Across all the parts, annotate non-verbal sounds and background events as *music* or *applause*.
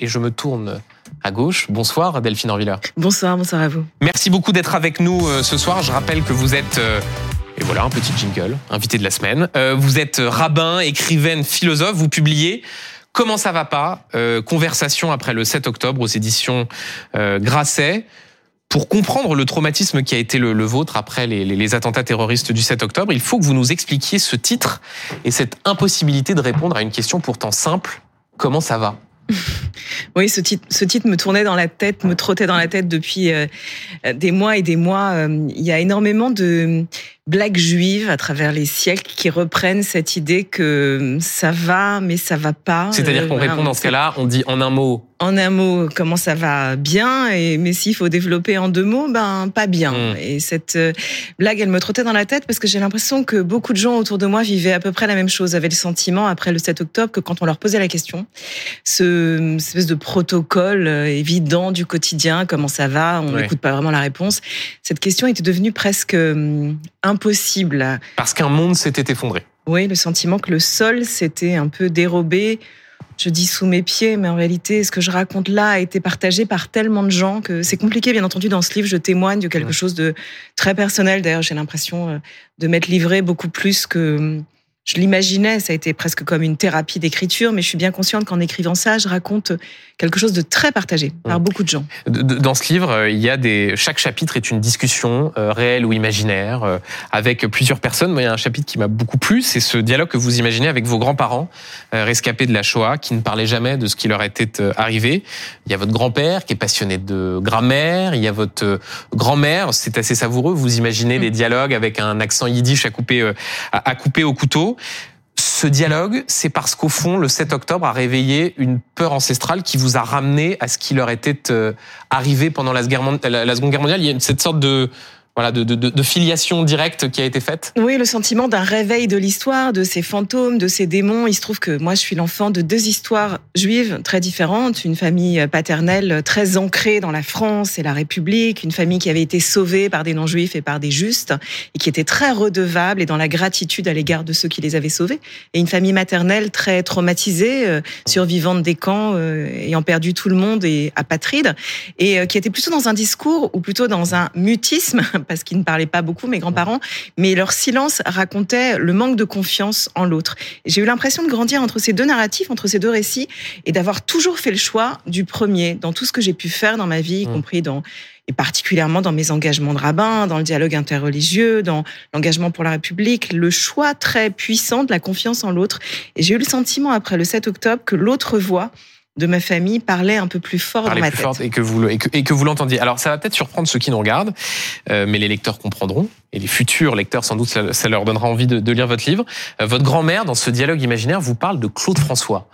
et je me tourne à gauche. Bonsoir Delphine Orviller. Bonsoir, bonsoir à vous. Merci beaucoup d'être avec nous euh, ce soir. Je rappelle que vous êtes... euh, et voilà, un petit jingle, invité de la semaine. Euh, vous êtes rabbin, écrivaine, philosophe. Vous publiez Comment ça va pas Conversation après le 7 octobre aux éditions Grasset. Pour comprendre le traumatisme qui a été le, le vôtre après les, les- les attentats terroristes du 7 octobre, il faut que vous nous expliquiez ce titre et cette impossibilité de répondre à une question pourtant simple. Comment ça va? *laughs* Oui, ce titre, ce titre me tournait dans la tête, me trottait dans la tête depuis euh, des mois et des mois. Euh, Il y a énormément de blagues juives à travers les siècles qui reprennent cette idée que ça va, mais ça va pas. C'est-à-dire Euh, qu'on voilà, répond dans ce cas-là, on dit en un mot En un mot, comment ça va bien, et mais s'il faut développer en deux mots, ben pas bien. Mm. Et cette euh, blague, elle me trottait dans la tête parce que j'ai l'impression que beaucoup de gens autour de moi vivaient à peu près la même chose, avaient le sentiment après le 7 octobre que quand on leur posait la question, ce espèce de protocole euh, évident du quotidien, comment ça va, on Ouais. n'écoute pas vraiment la réponse. Cette question était devenue presque euh, impossible. parce qu'un monde s'était effondré. Oui, le sentiment que le sol s'était un peu dérobé. Je dis sous mes pieds, mais en réalité, ce que je raconte là a été partagé par tellement de gens que c'est compliqué. Bien entendu, dans ce livre, je témoigne de quelque chose de très personnel. D'ailleurs, j'ai l'impression euh, de m'être livré beaucoup plus que je l'imaginais. Ça a été presque comme une thérapie d'écriture, mais je suis bien consciente qu'en écrivant ça, je raconte quelque chose de très partagé par Ouais. beaucoup de gens. Dans ce livre, euh, il y a des chaque chapitre est une discussion euh, réelle ou imaginaire euh, avec plusieurs personnes. Moi, il y a un chapitre qui m'a beaucoup plu, c'est ce dialogue que vous imaginez avec vos grands-parents euh, rescapés de la Shoah, qui ne parlaient jamais de ce qui leur était arrivé. Il y a votre grand-père qui est passionné de grammaire. Il y a votre grand-mère. C'est assez savoureux. Vous imaginez Mm. des dialogues avec un accent yiddish à couper à, à couper au couteau. Ce dialogue, c'est parce qu'au fond, le 7 octobre a réveillé une peur ancestrale qui vous a ramené à ce qui leur était euh, arrivé pendant la, Seconde Guerre mondiale. Il y a cette sorte de voilà de, de, de- filiation directe qui a été faite. Oui, le sentiment d'un réveil de l'histoire, de ces fantômes, de ces démons. Il se trouve que moi, je suis l'enfant de deux histoires juives très différentes. Une famille paternelle très ancrée dans la France et la République. Une famille qui avait été sauvée par des non-juifs et par des justes et qui était très redevable et dans la gratitude à l'égard de ceux qui les avaient sauvés. Et une famille maternelle très traumatisée, euh, survivante des camps, euh, ayant perdu tout le monde et apatride. Et euh, qui était plutôt dans un discours ou plutôt dans un mutisme parce qu'ils ne parlaient pas beaucoup, mes grands-parents, mais leur silence racontait le manque de confiance en l'autre. J'ai eu l'impression de grandir entre ces deux narratifs, entre ces deux récits, et d'avoir toujours fait le choix du premier dans tout ce que j'ai pu faire dans ma vie, y Mm. compris dans et particulièrement dans mes engagements de rabbin, dans le dialogue interreligieux, dans l'engagement pour la République, le choix très puissant de la confiance en l'autre. Et j'ai eu le sentiment après le 7 octobre que l'autre voix de ma famille parlait un peu plus fort Parlez dans ma plus tête. forte et que vous le- et que, et que vous l'entendiez. Alors ça va peut-être surprendre ceux qui nous regardent, euh, mais les lecteurs comprendront et les futurs lecteurs sans doute ça, ça leur donnera envie de, de lire votre livre. Euh, votre grand-mère dans ce dialogue imaginaire vous parle de Claude François.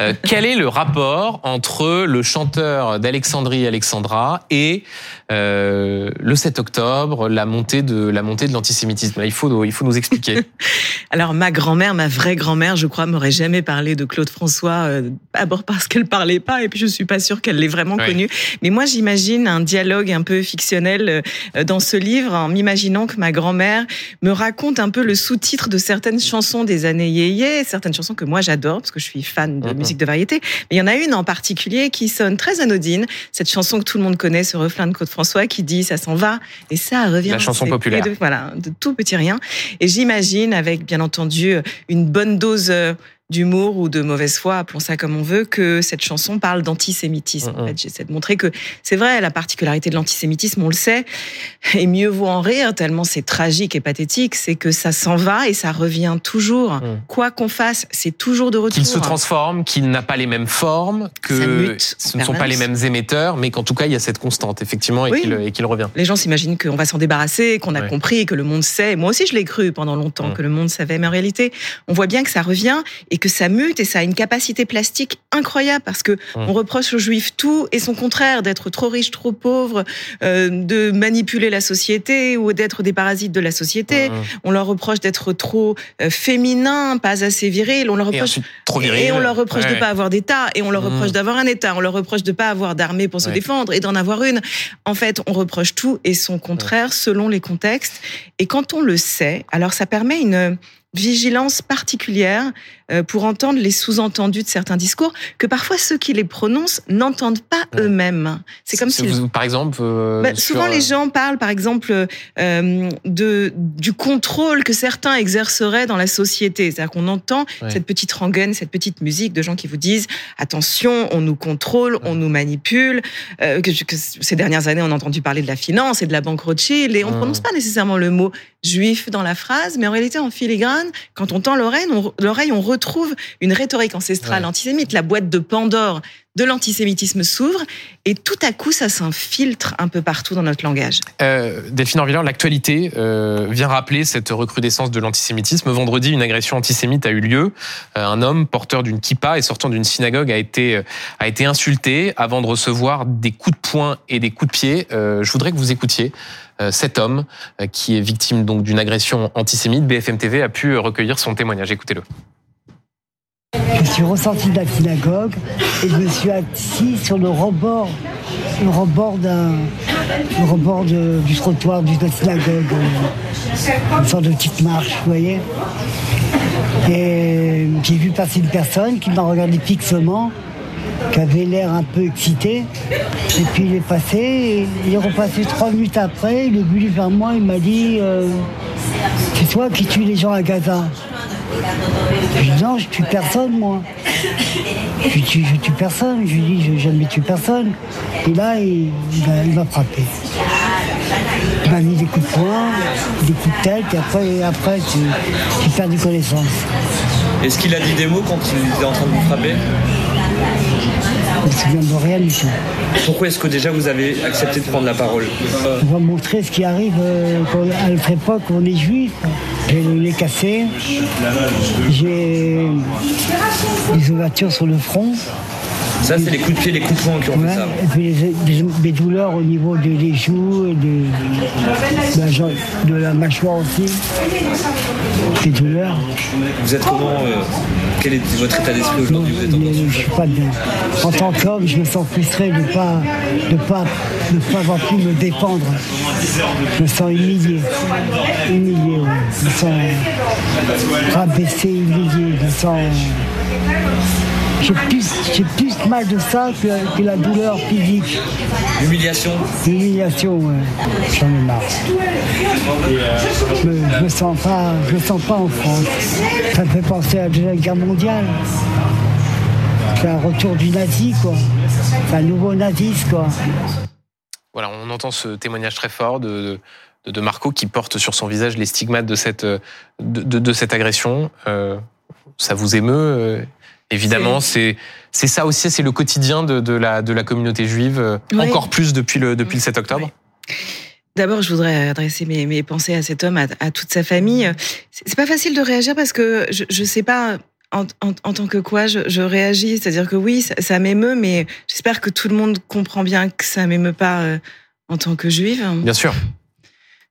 Euh, *laughs* quel est le rapport entre le chanteur d'Alexandrie Alexandra et euh, le 7 octobre, la montée de la montée de l'antisémitisme? Il faut il faut nous expliquer. *laughs* Alors ma grand-mère, ma vraie grand-mère, je crois, m'aurait jamais parlé de Claude François, d'abord parce qu'elle parlait pas, et puis je suis pas sûre qu'elle l'ait vraiment Ouais. connu. Mais moi, j'imagine un dialogue un peu fictionnel dans ce livre, en m'imaginant que ma grand-mère me raconte un peu le sous-titre de certaines chansons des années yéyé, certaines chansons que moi j'adore parce que je suis fan de Mhm. musique de variété. Mais il y en a une en particulier qui sonne très anodine, cette chanson que tout le monde connaît, ce refrain de Claude François qui dit ça s'en va et ça revient. La chanson populaire. de- voilà, de tout petit rien. Et j'imagine, avec bien entendu une bonne dose euh, d'humour ou de mauvaise foi, appelons ça comme on veut, que cette chanson parle d'antisémitisme. En fait, j'essaie de montrer que c'est vrai, la particularité de l'antisémitisme, on le sait, et mieux vaut en rire, tellement c'est tragique et pathétique, c'est que ça s'en va et ça revient toujours. Mhm. Quoi qu'on fasse, c'est toujours de retour. qu'il se transforme, qu'il n'a pas les mêmes formes, que ce ne sont pas les mêmes émetteurs, mais qu'en tout cas il y a cette constante effectivement et Oui. qu'il revient. Les gens s'imaginent qu'on va s'en débarrasser, qu'on a Ouais. compris, que le monde sait. Moi aussi, je l'ai cru pendant longtemps, Mm. que le monde savait. Mais en réalité, on voit bien que ça revient et que ça mute et ça a une capacité plastique incroyable parce que on reproche aux juifs tout et son contraire, d'être trop riche, trop pauvre, euh, de manipuler la société ou d'être des parasites de la société. Mmh. On leur reproche d'être trop euh, féminin, pas assez viril. On leur Et reproche ensuite, trop viril. et on leur reproche de Ouais. pas avoir d'État, et on leur reproche d'avoir un État, on leur reproche de pas avoir d'armée pour se Ouais. défendre et d'en avoir une. En fait, on reproche tout et son contraire selon les contextes. Et quand on le sait, alors ça permet une vigilance particulière euh, pour entendre les sous-entendus de certains discours que parfois ceux qui les prononcent n'entendent pas eux-mêmes. C'est comme si, par exemple, euh, bah, souvent les gens parlent, par exemple, euh, de du contrôle que certains exerceraient dans la société. C'est-à-dire qu'on entend cette petite rengaine, cette petite musique de gens qui vous disent attention, on nous contrôle, on nous manipule. Que, que, ces dernières années, on a entendu parler de la finance et de la banque Rothschild, et on ne prononce pas nécessairement le mot juif dans la phrase, mais en réalité, en filigrane, quand on tend l'oreille, on, l'oreille, on retrouve une rhétorique ancestrale antisémite. La boîte de Pandore de l'antisémitisme s'ouvre et tout à coup, ça s'infiltre un peu partout dans notre langage. Euh, Delphine Orvillard, l'actualité euh, vient rappeler cette recrudescence de l'antisémitisme. Vendredi, une agression antisémite a eu lieu. Euh, un homme porteur d'une kippa et sortant d'une synagogue a été, a été insulté avant de recevoir des coups de poing et des coups de pied. je voudrais que vous écoutiez cet homme qui est victime d'une agression antisémite. BFM TV a pu recueillir son témoignage. Écoutez-le. Je suis ressorti de la synagogue et je me suis assis sur le rebord, le rebord le rebord du trottoir de la synagogue, euh, une sorte de petite marche, vous voyez. Et j'ai vu passer une personne qui m'a regardé fixement, qui avait l'air un peu excité. Et puis il est passé, il est repassé trois minutes après, il est venu vers moi, il m'a dit euh, C'est toi qui tues les gens à Gaza. Je dis non, je tue personne, moi. Je tue, je tue personne. Je lui dis, je jamais tué personne. Et là, il, m'a frappé. Il m'a mis des coups de poing, des coups de tête, et après, après tu, perds du connaissance. Est-ce qu'il a dit des mots quand il était en train de vous frapper? Je me souviens de rien du tout. Pourquoi est-ce que déjà vous avez accepté de prendre la parole? On va montrer ce qui arrive euh, à notre époque, on est juif. J'ai le nez cassé, j'ai des ouvertures sur le front. Ça, c'est les coups de pied, les coups de poing qui ont fait ça. Et puis des, douleurs au niveau des, joues et de, la, mâchoire aussi. Des douleurs. Vous êtes comment euh, Quel est votre état d'esprit aujourd'hui Je ne suis pas bien. En tant qu'homme, je me sens frustré de ne pas, de pas, de pas avoir pu me défendre. Je me sens humilié. Humilié, Je me sens rabaissé, humilié. Je me sens. J'ai plus, j'ai plus mal de ça que, la douleur physique. L'humiliation L'humiliation, ouais. J'en ai marre. Je me, me sens pas, je me sens pas en France. Ça me fait penser à la Deuxième Guerre mondiale. C'est un retour du nazi, quoi. C'est un nouveau nazisme, quoi. Voilà, on entend ce témoignage très fort de, de, Marco qui porte sur son visage les stigmates de cette, de, de cette agression. Euh, ça vous émeut euh, Évidemment, c'est c'est ça aussi, c'est le quotidien de, de, la de la communauté juive, euh, encore plus depuis le depuis le 7 octobre. D'abord, je voudrais adresser mes, mes pensées à cet homme, à, à toute sa famille. C'est pas facile de réagir parce que je je sais pas en, en, en, tant que quoi je, je réagis. C'est-à-dire que oui, ça, ça m'émeut, mais j'espère que tout le monde comprend bien que ça m'émeut pas euh, en tant que juive. Bien sûr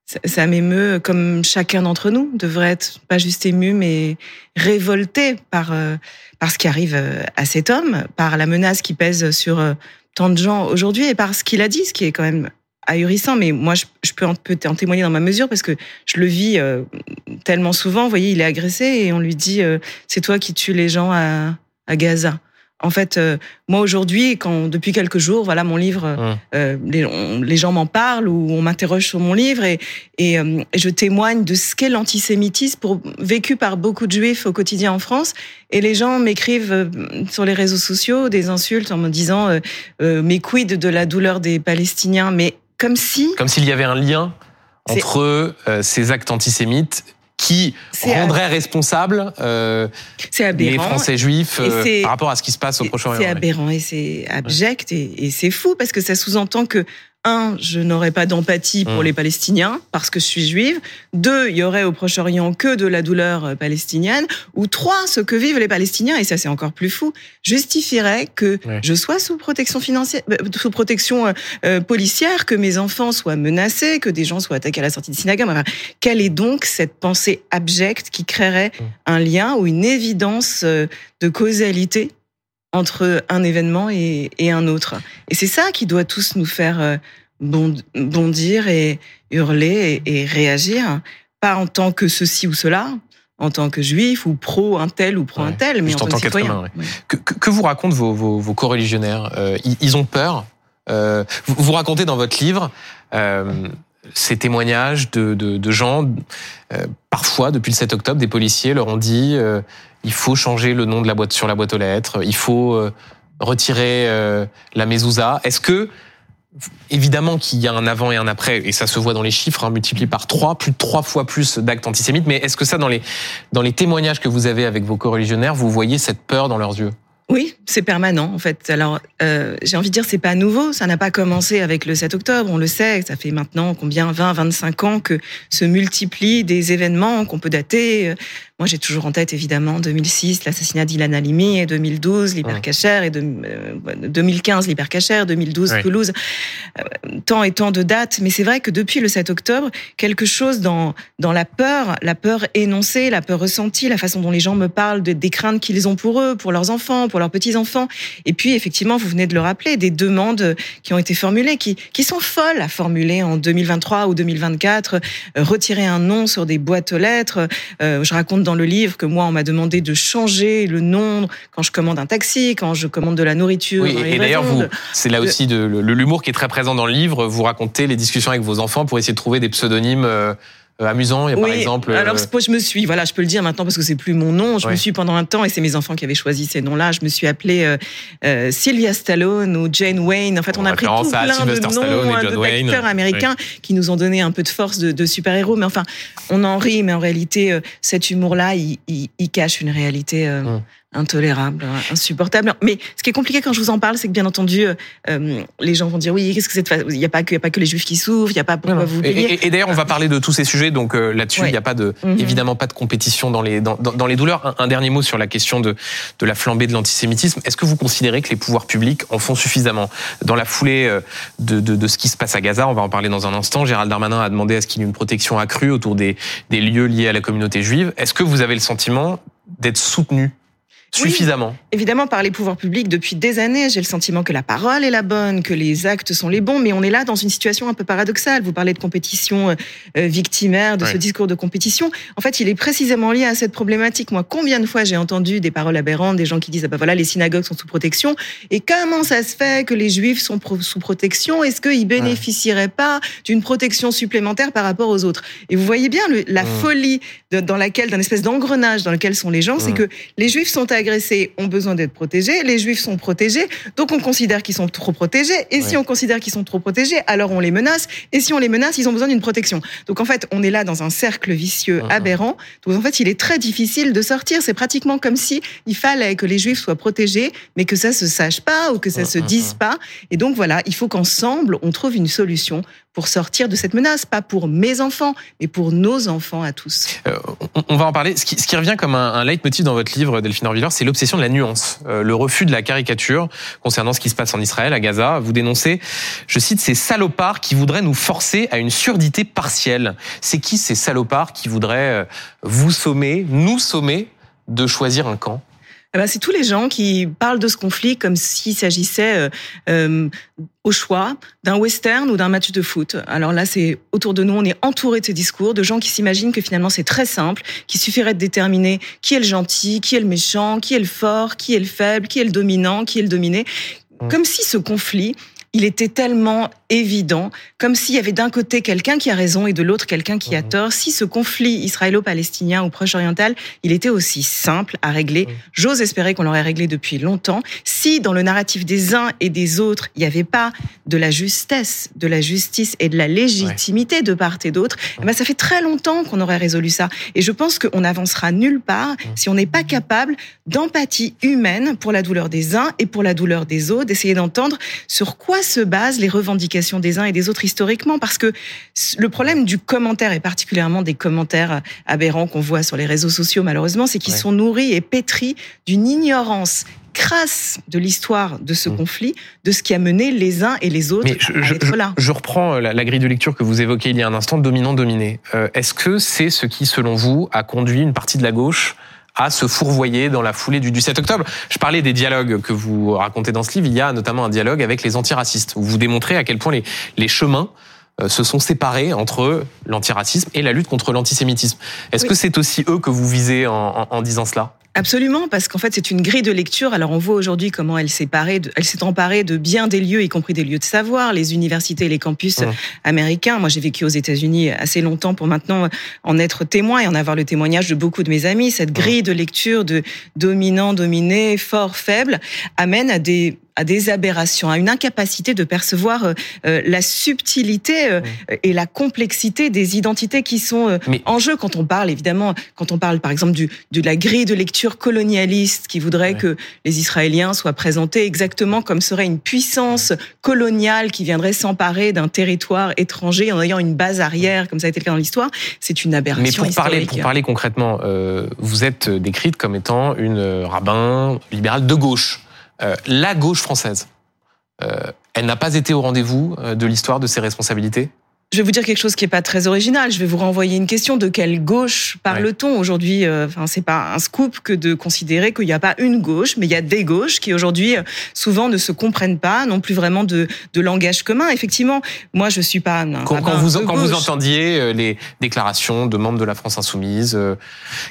ça, m'émeut comme chacun d'entre nous devrait être pas juste ému mais révolté par euh, par ce qui arrive euh, à cet homme, par la menace qui pèse sur euh, tant de gens aujourd'hui et par ce qu'il a dit, ce qui est quand même ahurissant. Mais moi, je, peux, en, peux en témoigner dans ma mesure parce que je le vis tellement souvent. Vous voyez, il est agressé et on lui dit c'est toi qui tues les gens à, à Gaza. En fait, euh, moi aujourd'hui, quand depuis quelques jours, voilà, mon livre, hum. euh, les, gens m'en parlent ou on m'interroge sur mon livre et, euh, et, je témoigne de ce qu'est l'antisémitisme pour, vécu par beaucoup de juifs au quotidien en France. Et les gens m'écrivent sur les réseaux sociaux des insultes en me disant mais quid de la douleur des Palestiniens, mais comme si comme s'il y avait un lien entre ces actes antisémites qui rendrait responsable euh, les Français juifs euh, par rapport à ce qui se passe au Proche-Orient. C'est aberrant et c'est abject et, et c'est fou parce que ça sous-entend que un, je n'aurais pas d'empathie pour mmh. les Palestiniens parce que je suis juive. Deux, il y aurait au Proche-Orient que de la douleur euh, palestinienne. Ou trois, ce que vivent les Palestiniens, et ça c'est encore plus fou, justifierait que je sois sous protection financière, euh, sous protection euh, policière, que mes enfants soient menacés, que des gens soient attaqués à la sortie de synagogue. Enfin, quelle est donc cette pensée abjecte qui créerait mmh. un lien ou une évidence de causalité entre un événement et, un autre. Et c'est ça qui doit tous nous faire euh, bondir et hurler et, réagir, pas en tant que ceci ou cela, en tant que juif ou pro un tel ou pro un tel, mais en tant tant que citoyen. humain, Ouais. Que, que- que vous racontent vos, vos, vos co-religionnaires Euh, ils, ils ont peur. Euh, vous, vous racontez dans votre livre euh, ces témoignages de, de, de gens, parfois depuis le 7 octobre, des policiers leur ont dit il faut changer le nom de la boîte sur la boîte aux lettres, il faut euh, retirer euh, la mezouza. Est-ce que Évidemment qu'il y a un avant et un après, et ça se voit dans les chiffres, hein, multiplié par trois, plus de trois fois plus d'actes antisémites. Mais est-ce que ça, dans les, dans les témoignages que vous avez avec vos co-religionnaires, vous voyez cette peur dans leurs yeux? Oui, c'est permanent en fait. Alors, euh, j'ai envie de dire, c'est pas nouveau. Ça n'a pas commencé avec le 7 octobre. On le sait. Ça fait maintenant combien? 20, 25 ans que se multiplient des événements qu'on peut dater. Moi, j'ai toujours en tête évidemment 2006, l'assassinat d'Ilan Halimi, et 2012, l'hypercachère, et de, euh, 2015, l'hypercachère, 2012, Ouais. Toulouse. Euh, tant et tant de dates. Mais c'est vrai que depuis le 7 octobre, quelque chose dans dans la peur, la peur énoncée, la peur ressentie, la façon dont les gens me parlent de, des craintes qu'ils ont pour eux, pour leurs enfants, pour leurs petits-enfants. Et puis, effectivement, vous venez de le rappeler, des demandes qui ont été formulées, qui, qui sont folles à formuler en 2023 ou 2024. Euh, retirer un nom sur des boîtes aux lettres. Euh, je raconte dans le livre que moi, on m'a demandé de changer le nom quand je commande un taxi, quand je commande de la nourriture. Oui, et d'ailleurs, vous, c'est là aussi de, le- l'humour qui est très présent dans le livre. Vous racontez les discussions avec vos enfants pour essayer de trouver des pseudonymes euh, euh, amusants. Il y a par exemple. euh, alors je me suis, voilà, je peux le dire maintenant parce que c'est plus mon nom. Je Ouais. me suis pendant un temps, et c'est mes enfants qui avaient choisi ces noms-là. Je me suis appelée euh, Sylvia Stallone ou Jane Wayne. En fait, on a pris tout plein de Sylvester noms hein, d'acteurs américains qui nous ont donné un peu de force de, de super-héros. Mais enfin, on en rit, mais en réalité, cet humour-là, il, il- il cache une réalité. euh, Hum. Intolérable, insupportable. Mais ce qui est compliqué quand je vous en parle, c'est que bien entendu, euh, euh, les gens vont dire oui, qu'est-ce que c'est Il n'y a pas que, y a pas que les juifs qui souffrent, il n'y a pas pourquoi vous Et, oubliez. et- et d'ailleurs, on va parler de tous ces sujets, donc euh, là-dessus, il Ouais. n'y a pas de, Mhm. évidemment pas de compétition dans les, dans, dans- dans les douleurs. Un, un dernier mot sur la question de, de la flambée de l'antisémitisme. Est-ce que vous considérez que les pouvoirs publics en font suffisamment? Dans la foulée euh, de, de, de ce qui se passe à Gaza, on va en parler dans un instant, Gérald Darmanin a demandé à ce qu'il y ait une protection accrue autour des, des lieux liés à la communauté juive. Est-ce que vous avez le sentiment d'être soutenu Oui. suffisamment Évidemment, par les pouvoirs publics, depuis des années, j'ai le sentiment que la parole est la bonne, que les actes sont les bons, mais on est là dans une situation un peu paradoxale. Vous parlez de compétition euh, euh, victimaire, de ce discours de compétition. En fait, il est précisément lié à cette problématique. Moi, combien de fois j'ai entendu des paroles aberrantes, des gens qui disent, ah ben voilà, les synagogues sont sous protection, et comment ça se fait que les juifs sont sous protection? Est-ce qu'ils bénéficieraient pas d'une protection supplémentaire par rapport aux autres? Et vous voyez bien le- la Mm. folie de- dans laquelle, d'un espèce d'engrenage dans lequel sont les gens, c'est Mm. que les juifs sont agressés, ont besoin d'être protégés, les juifs sont protégés, donc on considère qu'ils sont trop protégés, et si on considère qu'ils sont trop protégés, alors on les menace, et si on les menace, ils ont besoin d'une protection. Donc en fait, on est là dans un cercle vicieux Mhm. aberrant, donc en fait, il est très difficile de sortir, c'est pratiquement comme si il fallait que les juifs soient protégés, mais que ça se sache pas, ou que ça se Mhm. dise pas, et donc voilà, il faut qu'ensemble, on trouve une solution pour sortir de cette menace, pas pour mes enfants, mais pour nos enfants à tous. Euh, on, on va en parler. Ce qui, ce qui revient comme un, un leitmotiv dans votre livre, Delphine Orvilleur, c'est l'obsession de la nuance, euh, le refus de la caricature concernant ce qui se passe en Israël, à Gaza. Vous dénoncez, je cite, ces salopards qui voudraient nous forcer à une surdité partielle. C'est qui ces salopards qui voudraient euh, vous sommer, nous sommer de choisir un camp? Eh ben, c'est tous les gens qui parlent de ce conflit comme s'il s'agissait euh, euh, au choix d'un western ou d'un match de foot. Alors là, c'est autour de nous, on est entouré de ces discours, de gens qui s'imaginent que finalement c'est très simple, qu'il suffirait de déterminer qui est le gentil, qui est le méchant, qui est le fort, qui est le faible, qui est le dominant, qui est le dominé. Mm. Comme si ce conflit, il était tellement évident, comme s'il y avait d'un côté quelqu'un qui a raison et de l'autre quelqu'un qui a Mhm. tort. Si ce conflit israélo-palestinien ou proche-oriental, il était aussi simple à régler, j'ose espérer qu'on l'aurait réglé depuis longtemps. Si dans le narratif des uns et des autres, il n'y avait pas de la justesse, de la justice et de la légitimité de part et d'autre, eh ben ça fait très longtemps qu'on aurait résolu ça. Et je pense qu'on n'avancera nulle part si on n'est pas capable d'empathie humaine pour la douleur des uns et pour la douleur des autres, d'essayer d'entendre sur quoi se basent les revendications des uns et des autres historiquement, parce que le problème du commentaire, et particulièrement des commentaires aberrants qu'on voit sur les réseaux sociaux, malheureusement, c'est qu'ils Ouais. sont nourris et pétris d'une ignorance crasse de l'histoire de ce Mm. conflit, de ce qui a mené les uns et les autres Mais je, à je- être là. je reprends la, la grille de lecture que vous évoquez il y a un instant, dominant-dominé. Euh, Est-ce que c'est ce qui, selon vous, a conduit une partie de la gauche à se fourvoyer dans la foulée du, du 7 octobre Je parlais des dialogues que vous racontez dans ce livre. Il y a notamment un dialogue avec les antiracistes, où vous démontrez à quel point les, les chemins euh, se sont séparés entre l'antiracisme et la lutte contre l'antisémitisme. Est-ce Oui. que c'est aussi eux que vous visez en, en- en disant cela? Absolument, parce qu'en fait, c'est une grille de lecture. Alors, on voit aujourd'hui comment elle s'est parée de- elle s'est emparée de bien des lieux, y compris des lieux de savoir, les universités, les campus Mmh. américains. Moi, j'ai vécu aux États-Unis assez longtemps pour maintenant en être témoin et en avoir le témoignage de beaucoup de mes amis. Cette grille de lecture de dominant, dominé, fort, faible, amène à des à des aberrations, à une incapacité de percevoir euh, euh, la subtilité euh, et la complexité des identités qui sont euh, Mais- en jeu. Quand on parle évidemment quand on parle par exemple du de la grille de lecture colonialiste qui voudrait que les Israéliens soient présentés exactement comme serait une puissance coloniale qui viendrait s'emparer d'un territoire étranger en ayant une base arrière comme ça a été le cas dans l'histoire, c'est une Mais aberration pour parler, pour parler concrètement, euh, vous êtes décrite comme étant une euh, rabbin libérale de gauche. Euh, la gauche française, euh, elle n'a pas été au rendez-vous euh, de l'histoire de ses responsabilités Je vais vous dire quelque chose qui est pas très original. Je vais vous renvoyer une question de quelle gauche parle-t-on aujourd'hui Enfin, c'est pas un scoop que de considérer qu'il n'y a pas une gauche, mais il y a des gauches qui aujourd'hui souvent ne se comprennent pas, n'ont plus vraiment de, de langage commun. Effectivement, moi je suis pas un Quand, vous, quand entendiez les déclarations de membres de la France insoumise euh,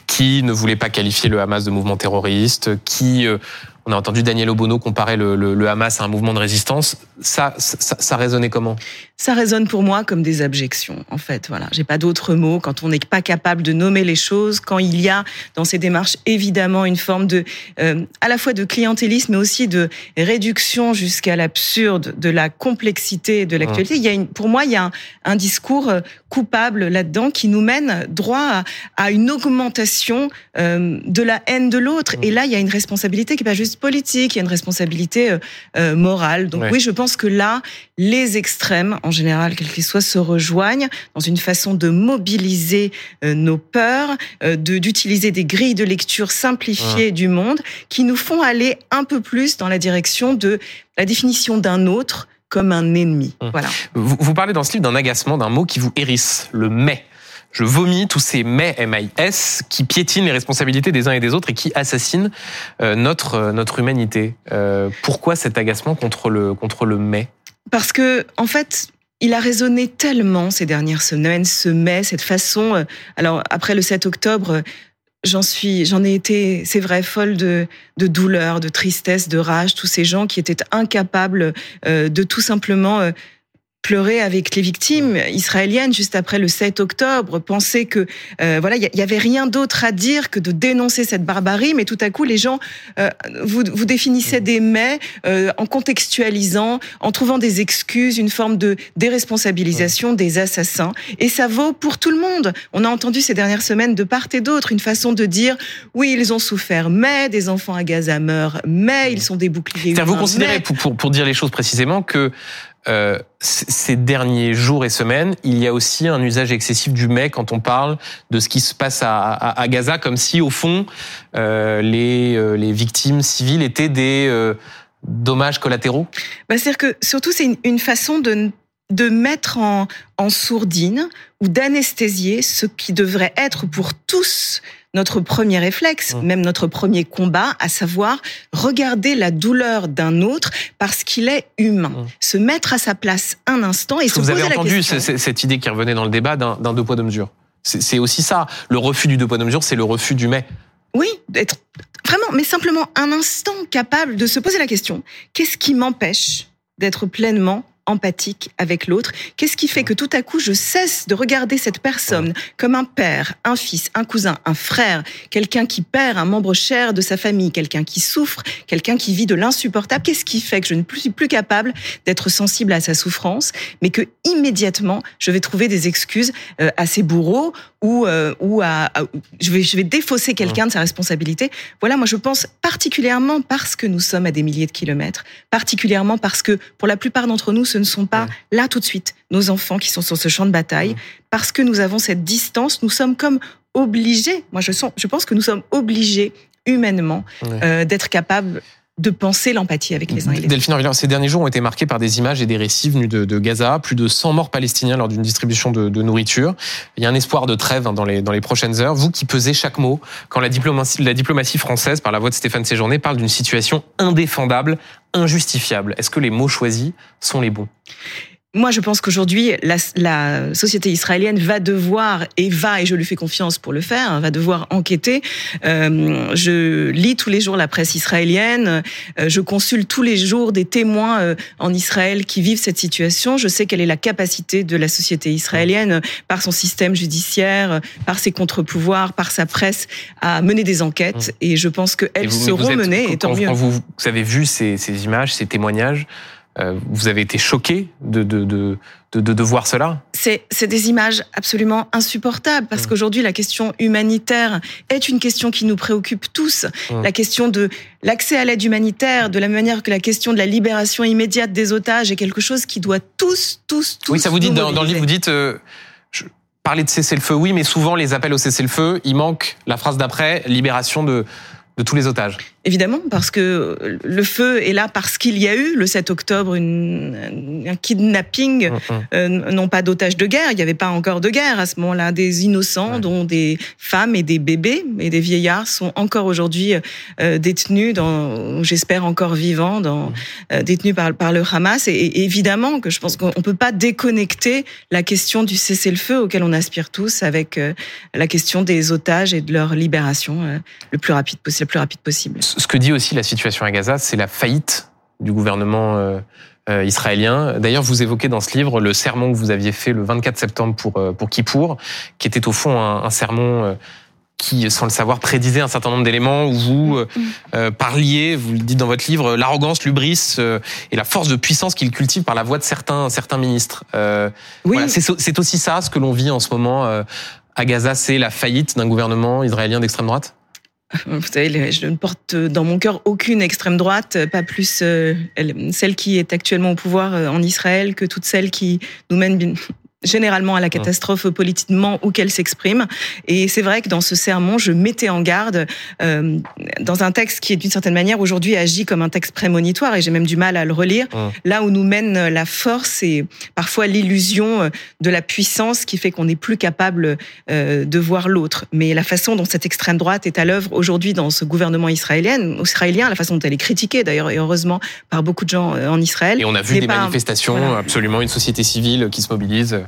qui ne voulaient pas qualifier le Hamas de mouvement terroriste, qui euh, on a entendu Daniel Obono comparer le, le- le Hamas à un mouvement de résistance, ça, ça, ça résonnait comment? Ça résonne pour moi comme des abjections, en fait. Voilà, j'ai pas d'autres mots. Quand on n'est pas capable de nommer les choses, quand il y a dans ces démarches évidemment une forme de, euh, à la fois de clientélisme, mais aussi de réduction jusqu'à l'absurde de la complexité de l'actualité. Il y a une, pour moi, il y a un, un discours euh, coupable là-dedans qui nous mène droit à, à une augmentation euh, de la haine de l'autre. Et là, il y a une responsabilité qui est pas juste politique, il y a une responsabilité euh, euh, morale. Donc Ouais. oui, je pense que là, les extrêmes, en général, quels qu'ils soient, se rejoignent dans une façon de mobiliser euh, nos peurs, de d'utiliser des grilles de lecture simplifiées du monde, qui nous font aller un peu plus dans la direction de la définition d'un autre comme un ennemi. Hum. Voilà. vous, vous parlez dans ce livre d'un agacement, d'un mot qui vous hérisse, le mais. Je vomis tous ces mais MIS qui piétinent les responsabilités des uns et des autres et qui assassinent euh, notre euh, notre humanité. Euh, pourquoi cet agacement contre le contre le mais? Parce que, en fait, il a résonné tellement ces dernières semaines, ce mai, cette façon. Alors, après le 7 octobre, j'en suis, j'en ai été, c'est vrai, folle de, de douleur, de tristesse, de rage. Tous ces gens qui étaient incapables euh, de tout simplement euh, pleurer avec les victimes israéliennes juste après le 7 octobre, penser que euh, voilà, il y, y avait rien d'autre à dire que de dénoncer cette barbarie, mais tout à coup les gens euh, vous, vous définissaient des mais euh, en contextualisant, en trouvant des excuses, une forme de déresponsabilisation des assassins, et ça vaut pour tout le monde. On a entendu ces dernières semaines de part et d'autre une façon de dire oui, ils ont souffert, mais des enfants à Gaza meurent, mais ils sont des boucliers. Vous considérez, mais- pour, pour, pour dire les choses précisément, que euh, ces derniers jours et semaines, il y a aussi un usage excessif du mais quand on parle de ce qui se passe à, Gaza, comme si, au fond, euh, les, euh, les victimes civiles étaient des dommages collatéraux? Bah, C'est-à-dire que surtout c'est une, façon de, mettre en sourdine ou d'anesthésier ce qui devrait être pour tous notre premier réflexe, Mmh. même notre premier combat, à savoir regarder la douleur d'un autre parce qu'il est humain, Mmh. se mettre à sa place un instant et se vous poser avez la entendu question. c- c- cette idée qui revenait dans le débat d'un deux poids deux mesures C'est aussi ça. Le refus du deux poids deux mesures, c'est le refus du mais. Oui, d'être vraiment, mais simplement un instant capable de se poser la question qu'est-ce qui m'empêche d'être pleinement empathique avec l'autre. Qu'est-ce qui fait que tout à coup je cesse de regarder cette personne comme un père, un fils, un cousin, un frère, quelqu'un qui perd un membre cher de sa famille, quelqu'un qui souffre, quelqu'un qui vit de l'insupportable? Qu'est-ce qui fait que je ne suis plus capable d'être sensible à sa souffrance, mais que immédiatement je vais trouver des excuses euh, à ses bourreaux ou euh, ou à, à- je vais je vais défausser quelqu'un de sa responsabilité? Voilà, moi je pense particulièrement parce que nous sommes à des milliers de kilomètres, particulièrement parce que pour la plupart d'entre nous, ce ne sont pas Ouais. là tout de suite nos enfants qui sont sur ce champ de bataille, Ouais. parce que nous avons cette distance, nous sommes comme obligés. Moi je sens, je pense que nous sommes obligés humainement Ouais. euh, d'être capables de penser l'empathie avec les uns et les autres. Delphine Orvillard, ces derniers jours ont été marqués par des images et des récits venus de, Gaza. Plus de 100 morts palestiniens lors d'une distribution de, nourriture. Il y a un espoir de trêve dans, les, dans les prochaines heures. Vous qui pesez chaque mot, quand la diplomatie, la diplomatie française, par la voix de Stéphane Séjourné, parle d'une situation indéfendable, injustifiable, est-ce que les mots choisis sont les bons? Moi, je pense qu'aujourd'hui, la, la, société israélienne va devoir, et va, et je lui fais confiance pour le faire, hein, va devoir enquêter. Euh, je lis tous les jours la presse israélienne, euh, je consulte tous les jours des témoins euh, en Israël qui vivent cette situation. Je sais quelle est la capacité de la société israélienne, par son système judiciaire, par ses contre-pouvoirs, par sa presse, à mener des enquêtes. Mmh. Et je pense qu'elles seront menées, et tant mieux. Quand vous, vous avez vu ces, ces images, ces témoignages, vous avez été choqué de, de, de, de, voir cela? C'est des images absolument insupportables parce mmh. qu'aujourd'hui, la question humanitaire est une question qui nous préoccupe tous. Mmh. La question de l'accès à l'aide humanitaire, de la manière que la question de la libération immédiate des otages est quelque chose qui doit tous, tous, tous. Oui, ça vous dit dans, dans, le livre, vous dites. Euh, je... Parler de cessez-le-feu, oui, mais souvent les appels au cessez-le-feu, il manque la phrase d'après, libération de, de tous les otages. Évidemment, parce que le feu est là parce qu'il y a eu le 7 octobre une, un kidnapping, mm, mm. euh, non pas d'otages de guerre, il n'y avait pas encore de guerre à ce moment-là, des innocents, dont des femmes et des bébés et des vieillards sont encore aujourd'hui euh, détenus, j'espère encore vivants, dans, mm. euh, détenus par, par le Hamas. Et, et évidemment que je pense qu'on ne peut pas déconnecter la question du cessez-le-feu auquel on aspire tous avec euh, la question des otages et de leur libération euh, le plus rapide le plus rapide possible ce que dit aussi la situation à Gaza, c'est la faillite du gouvernement euh, euh, israélien. D'ailleurs, vous évoquez dans ce livre le sermon que vous aviez fait le 24 septembre pour euh, pour Kippour, qui était au fond un, un sermon euh, qui, sans le savoir, prédisait un certain nombre d'éléments où vous mm. euh, parliez, vous le dites dans votre livre, l'arrogance, l'ubris euh, et la force de puissance qu'il cultive par la voix de certains certains ministres. Euh, oui. Voilà, c'est aussi ça ce que l'on vit en ce moment à Gaza, c'est la faillite d'un gouvernement israélien d'extrême droite? *laughs* Vous savez, je ne porte dans mon cœur aucune extrême droite, pas plus euh, celle qui est actuellement au pouvoir euh, en Israël que toutes celles qui nous mènent généralement à la catastrophe politiquement où qu'elle s'exprime. Et c'est vrai que dans ce sermon, je mettais en garde euh, dans un texte qui est d'une certaine manière aujourd'hui agi comme un texte prémonitoire et j'ai même du mal à le relire. Là où nous mène la force et parfois l'illusion de la puissance qui fait qu'on n'est plus capable euh, de voir l'autre. Mais la façon dont cette extrême droite est à l'œuvre aujourd'hui dans ce gouvernement israélien, israélien, la façon dont elle est critiquée d'ailleurs et heureusement par beaucoup de gens euh, en Israël. Et on a vu des pas, manifestations, voilà. absolument une société civile qui se mobilise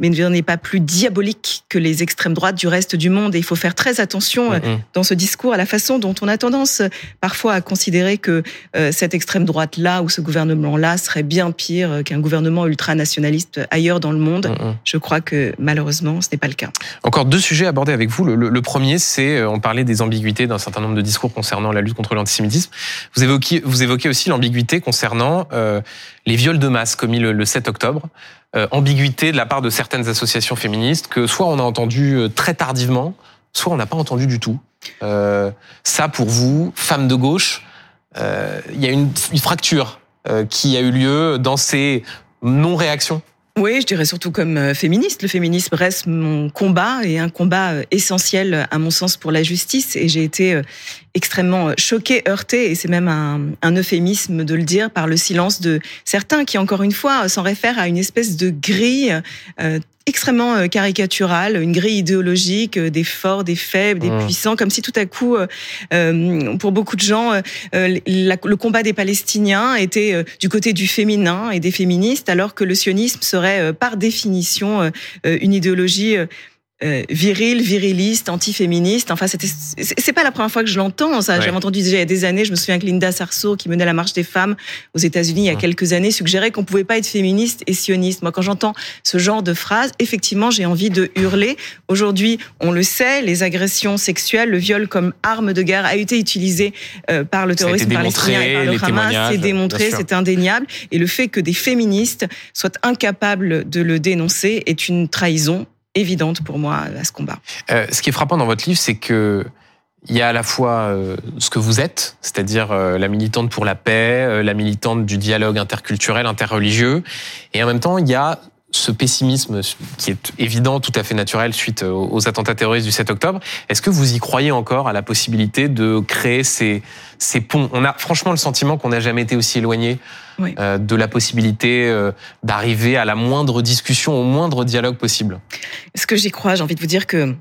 mais n'est pas plus diabolique que les extrêmes droites du reste du monde. Et il faut faire très attention mmh. dans ce discours à la façon dont on a tendance parfois à considérer que euh, cette extrême droite-là ou ce gouvernement-là serait bien pire qu'un gouvernement ultranationaliste ailleurs dans le monde. Mmh. Je crois que malheureusement, ce n'est pas le cas. Encore deux sujets abordés avec vous. Le, le, le premier, c'est, euh, on parlait des ambiguïtés d'un certain nombre de discours concernant la lutte contre l'antisémitisme. Vous évoquez, vous évoquez aussi l'ambiguïté concernant euh, les viols de masse commis le, le 7 octobre euh, ambiguïté de la part de certaines associations féministes que soit on a entendu euh, très tardivement, soit on n'a pas entendu du tout. Euh, ça, pour vous, femme de gauche, euh, il y a une, fracture qui a eu lieu dans ces non-réactions oui, je dirais surtout comme féministe. Le féminisme reste mon combat et un combat essentiel à mon sens pour la justice. Et j'ai été extrêmement choquée, heurtée, et c'est même un, un, euphémisme de le dire, par le silence de certains qui, encore une fois, s'en réfèrent à une espèce de grille euh, extrêmement euh, caricaturale, une grille idéologique euh, des forts, des faibles, des mmh. puissants, comme si tout à coup, euh, pour beaucoup de gens, euh, la, le combat des Palestiniens était euh, du côté du féminin et des féministes, alors que le sionisme serait par définition une idéologie euh, viril, viriliste, antiféministe. Enfin, c'était, c'est pas la première fois que je l'entends. Ça, ouais. j'avais entendu déjà il y a des années. Je me souviens que Linda Sarsour, qui menait la marche des femmes aux États-Unis il y a quelques années, suggérait qu'on pouvait pas être féministe et sioniste. Moi, quand j'entends ce genre de phrase, effectivement, j'ai envie de hurler. Aujourd'hui, on le sait, les agressions sexuelles, le viol comme arme de guerre a été utilisé euh, par le terrorisme palestinien et par le Hamas. C'est démontré, c'est indéniable. Et le fait que des féministes soient incapables de le dénoncer est une trahison évidente pour moi à ce combat. Euh, ce qui est frappant dans votre livre, c'est que il y a à la fois euh, ce que vous êtes, c'est-à-dire euh, la militante pour la paix, la militante du dialogue interculturel, interreligieux, et en même temps, il y a ce pessimisme qui est évident, tout à fait naturel suite aux attentats terroristes du 7 octobre. Est-ce que vous y croyez encore à la possibilité de créer ces, ces ponts? On a franchement le sentiment qu'on n'a jamais été aussi éloigné oui. euh, de la possibilité euh, d'arriver à la moindre discussion, au moindre dialogue possible. Est-ce que j'y crois J'ai envie de vous dire que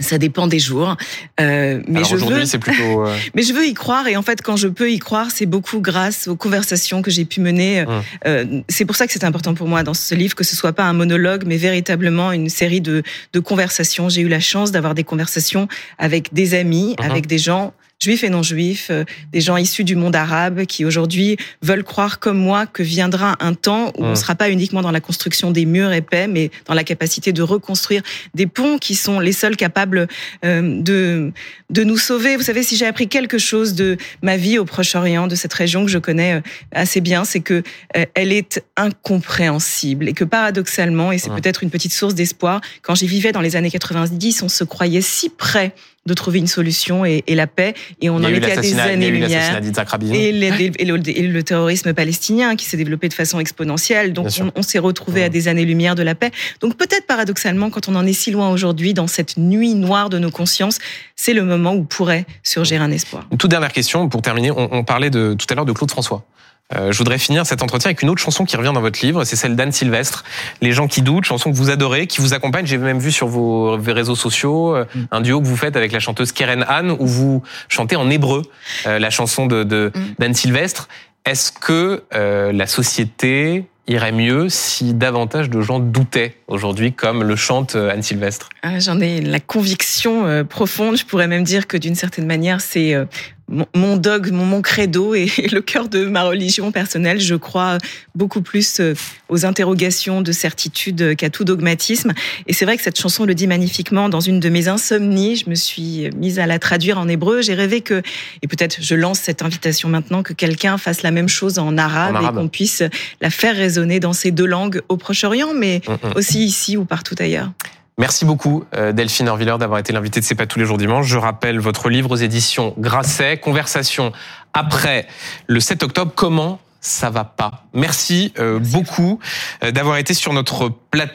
Ça dépend des jours, euh, mais Alors je veux. c'est plutôt. Euh, *laughs* mais je veux y croire et en fait, quand je peux y croire, c'est beaucoup grâce aux conversations que j'ai pu mener. Hum. Euh, c'est pour ça que c'est important pour moi dans ce livre que ce soit pas un monologue, mais véritablement une série de, de conversations. J'ai eu la chance d'avoir des conversations avec des amis, hum. avec des gens juifs et non juifs, euh, des gens issus du monde arabe qui aujourd'hui veulent croire comme moi que viendra un temps où on ne mmh. sera pas uniquement dans la construction des murs épais, mais dans la capacité de reconstruire des ponts qui sont les seuls capables euh, de de nous sauver. Vous savez, si j'ai appris quelque chose de ma vie au Proche-Orient, de cette région que je connais euh, assez bien, c'est que elle est incompréhensible et que paradoxalement, et c'est mmh. peut-être une petite source d'espoir, quand j'y vivais dans les années 90, on se croyait si près de trouver une solution et, et la paix. Et on en était à des années-lumière. Et, et, le, et le terrorisme palestinien qui s'est développé de façon exponentielle. Donc on, on s'est retrouvé à des années-lumière de la paix. Donc peut-être paradoxalement, quand on en est si loin aujourd'hui, dans cette nuit noire de nos consciences, c'est le moment où pourrait surgir un espoir. Une toute dernière question pour terminer. On, on parlait de, tout à l'heure de Claude François. Euh, je voudrais finir cet entretien avec une autre chanson qui revient dans votre livre, c'est celle d'Anne Sylvestre, Les gens qui doutent, chanson que vous adorez, qui vous accompagne. J'ai même vu sur vos réseaux sociaux euh, mm. un duo que vous faites avec la chanteuse Keren Anne, où vous chantez en hébreu euh, la chanson de mm. d'Anne Sylvestre. Est-ce que la société irait mieux si davantage de gens doutaient aujourd'hui, comme le chante Anne Sylvestre? Ah, J'en ai la conviction profonde. Je pourrais même dire que d'une certaine manière, c'est mon dogme, mon, credo *laughs* et le cœur de ma religion personnelle. Je crois beaucoup plus euh, aux interrogations de certitude qu'à tout dogmatisme. Et c'est vrai que cette chanson le dit magnifiquement. Dans une de mes insomnies, je me suis mise à la traduire en hébreu. J'ai rêvé que, et peut-être je lance cette invitation maintenant, que quelqu'un fasse la même chose en arabe, et qu'on puisse la faire résonner dans ces deux langues au Proche-Orient, mais mm, mm. aussi ici ou partout ailleurs. Merci beaucoup euh, Delphine Orviller d'avoir été l'invitée de C'est pas tous les jours dimanche. Je rappelle votre livre aux éditions Grasset, Conversation après le 7 octobre. Comment ça va pas? Merci, euh, beaucoup euh, d'avoir été sur notre plateau.